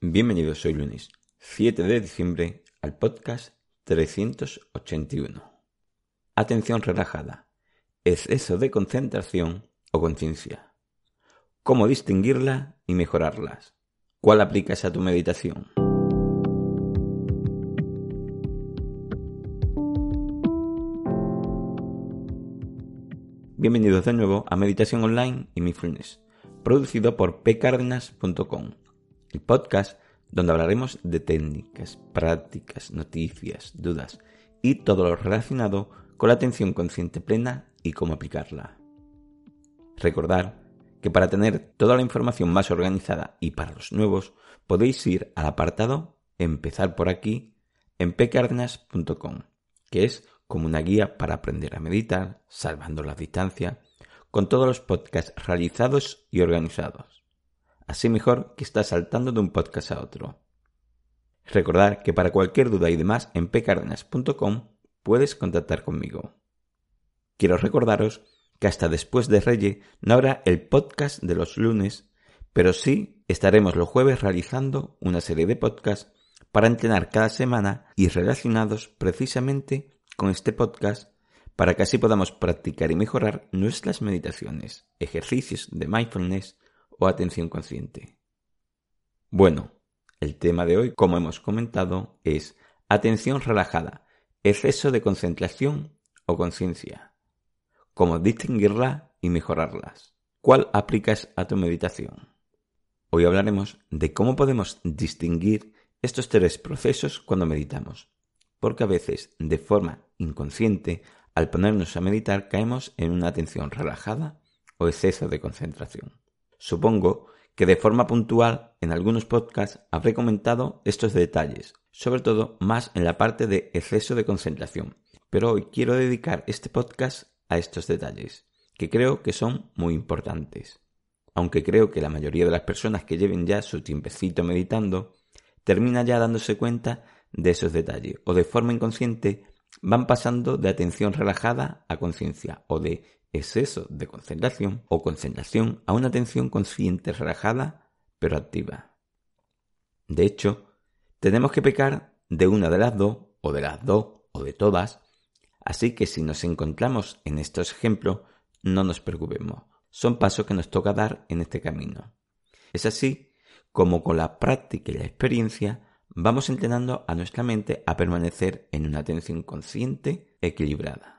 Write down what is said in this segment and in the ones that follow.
Bienvenidos hoy lunes 7 de diciembre al podcast 381. Atención relajada, exceso de concentración o conciencia. ¿Cómo distinguirla y mejorarlas? ¿Cuál aplicas a tu meditación? Bienvenidos de nuevo a Meditación Online y Mindfulness, producido por pcardenas.com el podcast donde hablaremos de técnicas, prácticas, noticias, dudas y todo lo relacionado con la atención consciente plena y cómo aplicarla. Recordar que para tener toda la información más organizada y para los nuevos podéis ir al apartado Empezar por aquí en pcardenas.com, que es como una guía para aprender a meditar, salvando la distancia, con todos los podcasts realizados y organizados así mejor que estar saltando de un podcast a otro. Recordar que para cualquier duda y demás en pcardenas.com puedes contactar conmigo. Quiero recordaros que hasta después de Reyes no habrá el podcast de los lunes, pero sí estaremos los jueves realizando una serie de podcasts para entrenar cada semana y relacionados precisamente con este podcast para que así podamos practicar y mejorar nuestras meditaciones, ejercicios de mindfulness o atención consciente. Bueno, el tema de hoy, como hemos comentado, es atención relajada, exceso de concentración o conciencia. Cómo distinguirla y mejorarlas. ¿Cuál aplicas a tu meditación? Hoy hablaremos de cómo podemos distinguir estos tres procesos cuando meditamos, porque a veces, de forma inconsciente, al ponernos a meditar caemos en una atención relajada o exceso de concentración. Supongo que de forma puntual en algunos podcasts habré comentado estos detalles, sobre todo más en la parte de exceso de concentración, pero hoy quiero dedicar este podcast a estos detalles, que creo que son muy importantes. Aunque creo que la mayoría de las personas que lleven ya su tiempecito meditando, termina ya dándose cuenta de esos detalles, o de forma inconsciente van pasando de atención relajada a conciencia, o de exceso de concentración o concentración a una atención consciente relajada pero activa. De hecho, tenemos que pecar de una de las dos, o de las dos, o de todas, así que si nos encontramos en estos ejemplos, no nos preocupemos, son pasos que nos toca dar en este camino. Es así como con la práctica y la experiencia vamos entrenando a nuestra mente a permanecer en una atención consciente equilibrada.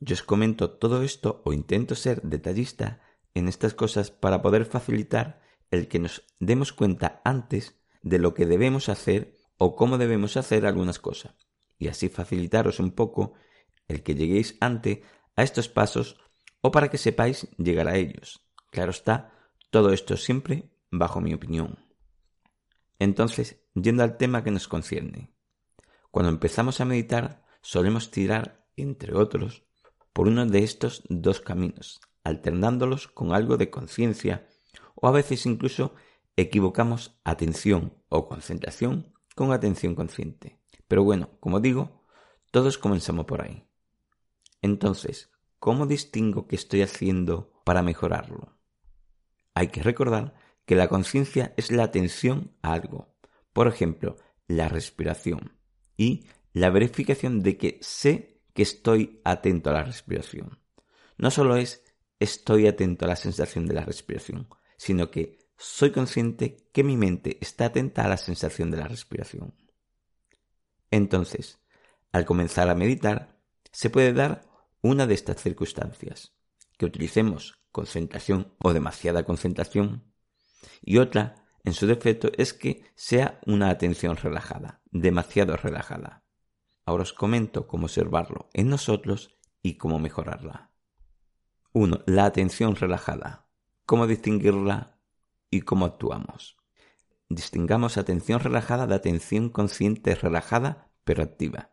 Yo os comento todo esto o intento ser detallista en estas cosas para poder facilitar el que nos demos cuenta antes de lo que debemos hacer o cómo debemos hacer algunas cosas, y así facilitaros un poco el que lleguéis antes a estos pasos o para que sepáis llegar a ellos. Claro está, todo esto siempre bajo mi opinión. Entonces, yendo al tema que nos concierne. Cuando empezamos a meditar, solemos tirar, entre otros, por uno de estos dos caminos, alternándolos con algo de conciencia o a veces incluso equivocamos atención o concentración con atención consciente. Pero bueno, como digo, todos comenzamos por ahí. Entonces, ¿cómo distingo qué estoy haciendo para mejorarlo? Hay que recordar que la conciencia es la atención a algo, por ejemplo, la respiración y la verificación de que sé que estoy atento a la respiración. No solo es estoy atento a la sensación de la respiración, sino que soy consciente que mi mente está atenta a la sensación de la respiración. Entonces, al comenzar a meditar, se puede dar una de estas circunstancias, que utilicemos concentración o demasiada concentración, y otra, en su defecto, es que sea una atención relajada, demasiado relajada. Ahora os comento cómo observarlo en nosotros y cómo mejorarla. 1. La atención relajada. ¿Cómo distinguirla y cómo actuamos? Distingamos atención relajada de atención consciente relajada pero activa.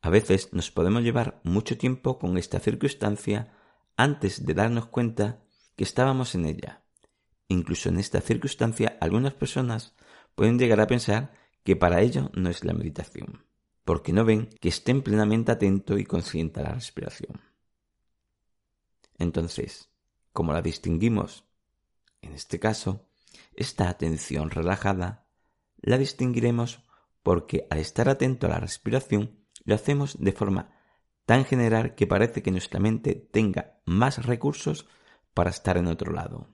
A veces nos podemos llevar mucho tiempo con esta circunstancia antes de darnos cuenta que estábamos en ella. Incluso en esta circunstancia algunas personas pueden llegar a pensar que para ello no es la meditación porque no ven que estén plenamente atento y consciente a la respiración. Entonces, como la distinguimos? En este caso, esta atención relajada la distinguiremos porque al estar atento a la respiración lo hacemos de forma tan general que parece que nuestra mente tenga más recursos para estar en otro lado.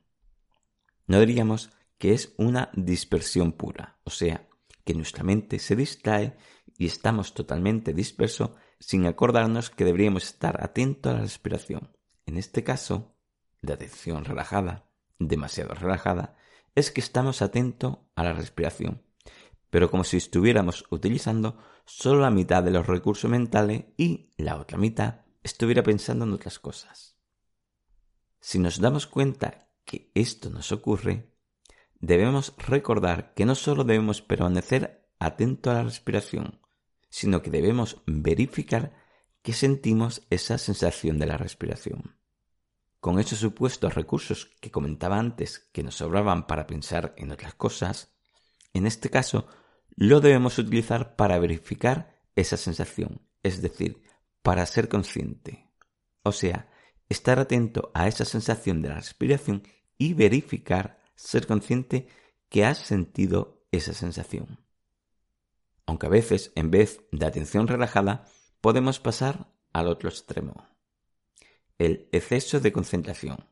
No diríamos que es una dispersión pura, o sea, que nuestra mente se distrae y estamos totalmente dispersos sin acordarnos que deberíamos estar atento a la respiración. En este caso, de atención relajada, demasiado relajada, es que estamos atentos a la respiración, pero como si estuviéramos utilizando solo la mitad de los recursos mentales y la otra mitad estuviera pensando en otras cosas. Si nos damos cuenta que esto nos ocurre, debemos recordar que no solo debemos permanecer atento a la respiración, sino que debemos verificar que sentimos esa sensación de la respiración. Con esos supuestos recursos que comentaba antes que nos sobraban para pensar en otras cosas, en este caso lo debemos utilizar para verificar esa sensación, es decir, para ser consciente. O sea, estar atento a esa sensación de la respiración y verificar, ser consciente que has sentido esa sensación aunque a veces, en vez de atención relajada, podemos pasar al otro extremo, el exceso de concentración.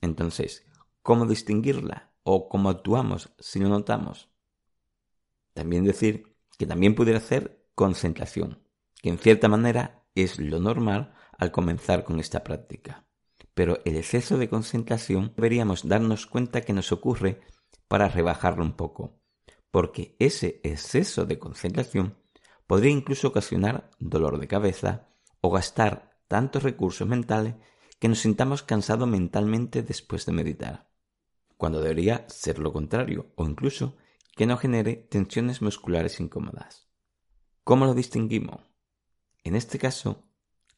Entonces, ¿cómo distinguirla o cómo actuamos si lo notamos? También decir que también pudiera ser concentración, que en cierta manera es lo normal al comenzar con esta práctica. Pero el exceso de concentración deberíamos darnos cuenta que nos ocurre para rebajarlo un poco, porque ese exceso de concentración podría incluso ocasionar dolor de cabeza o gastar tantos recursos mentales que nos sintamos cansados mentalmente después de meditar, cuando debería ser lo contrario, o incluso que no genere tensiones musculares incómodas. ¿Cómo lo distinguimos? En este caso,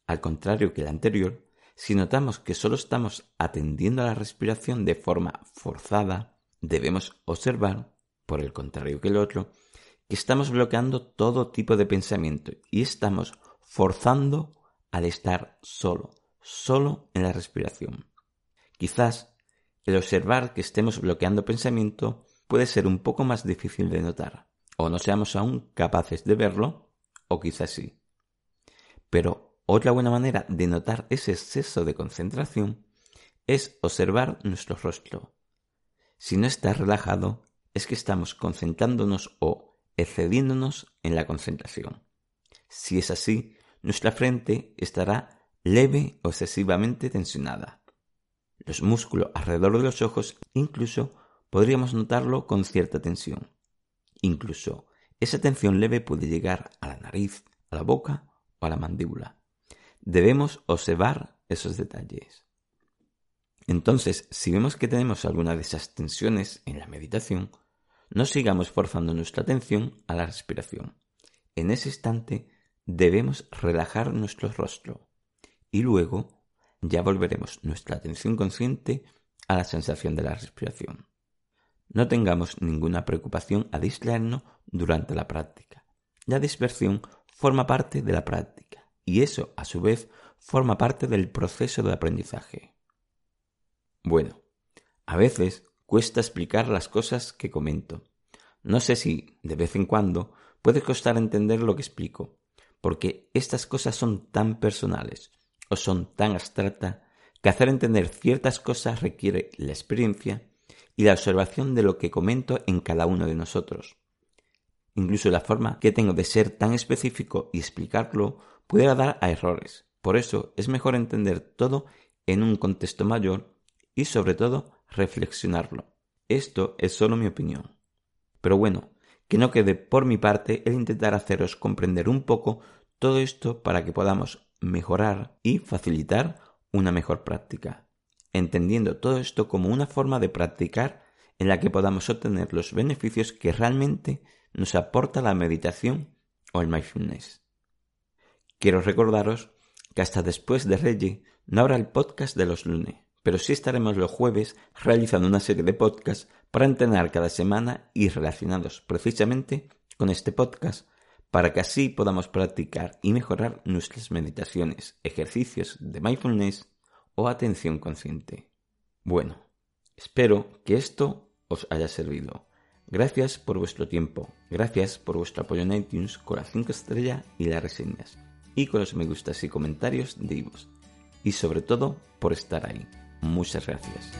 al contrario que el anterior, si notamos que solo estamos atendiendo a la respiración de forma forzada, debemos observar por el contrario que el otro, que estamos bloqueando todo tipo de pensamiento y estamos forzando al estar solo, solo en la respiración. Quizás el observar que estemos bloqueando pensamiento puede ser un poco más difícil de notar, o no seamos aún capaces de verlo, o quizás sí. Pero otra buena manera de notar ese exceso de concentración es observar nuestro rostro. Si no está relajado, es que estamos concentrándonos o excediéndonos en la concentración. Si es así, nuestra frente estará leve o excesivamente tensionada. Los músculos alrededor de los ojos incluso podríamos notarlo con cierta tensión. Incluso esa tensión leve puede llegar a la nariz, a la boca o a la mandíbula. Debemos observar esos detalles. Entonces, si vemos que tenemos alguna de esas tensiones en la meditación, no sigamos forzando nuestra atención a la respiración. En ese instante debemos relajar nuestro rostro y luego ya volveremos nuestra atención consciente a la sensación de la respiración. No tengamos ninguna preocupación a distraernos durante la práctica. La dispersión forma parte de la práctica y eso, a su vez, forma parte del proceso de aprendizaje. Bueno, a veces cuesta explicar las cosas que comento. No sé si, de vez en cuando, puede costar entender lo que explico, porque estas cosas son tan personales o son tan abstractas que hacer entender ciertas cosas requiere la experiencia y la observación de lo que comento en cada uno de nosotros. Incluso la forma que tengo de ser tan específico y explicarlo puede dar a errores. Por eso es mejor entender todo en un contexto mayor y sobre todo reflexionarlo. Esto es solo mi opinión. Pero bueno, que no quede por mi parte el intentar haceros comprender un poco todo esto para que podamos mejorar y facilitar una mejor práctica, entendiendo todo esto como una forma de practicar en la que podamos obtener los beneficios que realmente nos aporta la meditación o el mindfulness. Quiero recordaros que hasta después de Reggie no habrá el podcast de los lunes pero sí estaremos los jueves realizando una serie de podcasts para entrenar cada semana y relacionados precisamente con este podcast para que así podamos practicar y mejorar nuestras meditaciones, ejercicios de mindfulness o atención consciente. Bueno, espero que esto os haya servido. Gracias por vuestro tiempo, gracias por vuestro apoyo en iTunes con las 5 estrellas y las reseñas, y con los me gustas y comentarios de Ivos. Y sobre todo, por estar ahí. Muchas gracias.